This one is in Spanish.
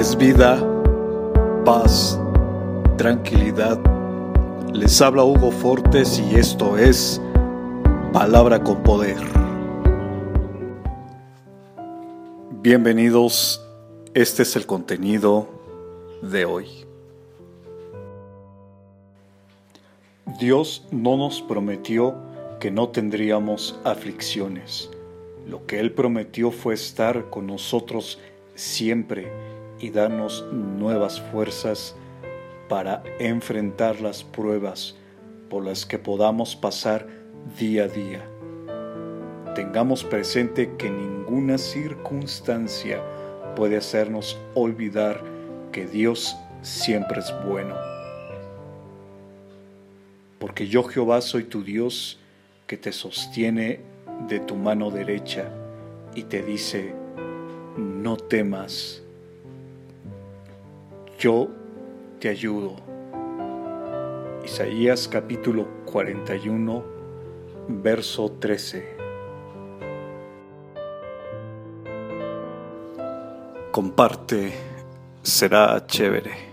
es vida, paz, tranquilidad. Les habla Hugo Fortes y esto es Palabra con Poder. Bienvenidos, este es el contenido de hoy. Dios no nos prometió que no tendríamos aflicciones. Lo que Él prometió fue estar con nosotros siempre y darnos nuevas fuerzas para enfrentar las pruebas por las que podamos pasar día a día. Tengamos presente que ninguna circunstancia puede hacernos olvidar que Dios siempre es bueno. Porque yo Jehová soy tu Dios que te sostiene de tu mano derecha y te dice, no temas, yo te ayudo. Isaías capítulo 41, verso 13. Comparte, será chévere.